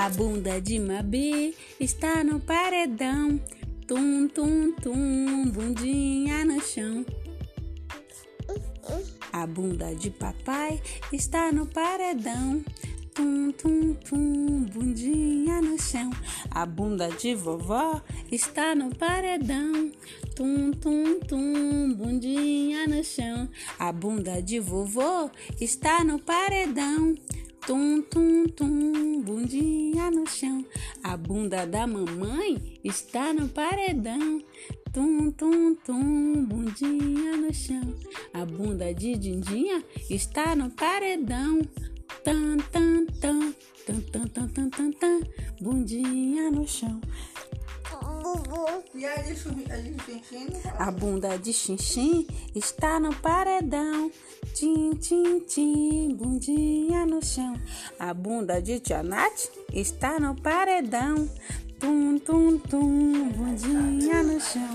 A bunda de Mabi está no paredão. Tum, tum, tum, bundinha no chão. A bunda de papai está no paredão. Tum, tum, tum, bundinha no chão. A bunda de vovó está no paredão. Tum, tum, tum, bundinha no chão. A bunda de vovô está no paredão. Tum, tum, tum, bundinha no chão. A bunda da mamãe está no paredão. Tum, tum, tum, bundinha no chão. A bunda de Dindinha está no paredão. Tan, tan, tan, tan, tan, tan, tan, tan, tan, bundinha no chão. A bunda de Xinxim está no paredão. Tim, tim, tim, bundinha no chão. A bunda de Tia Nath está no paredão. Tum, tum, tum, bundinha no chão.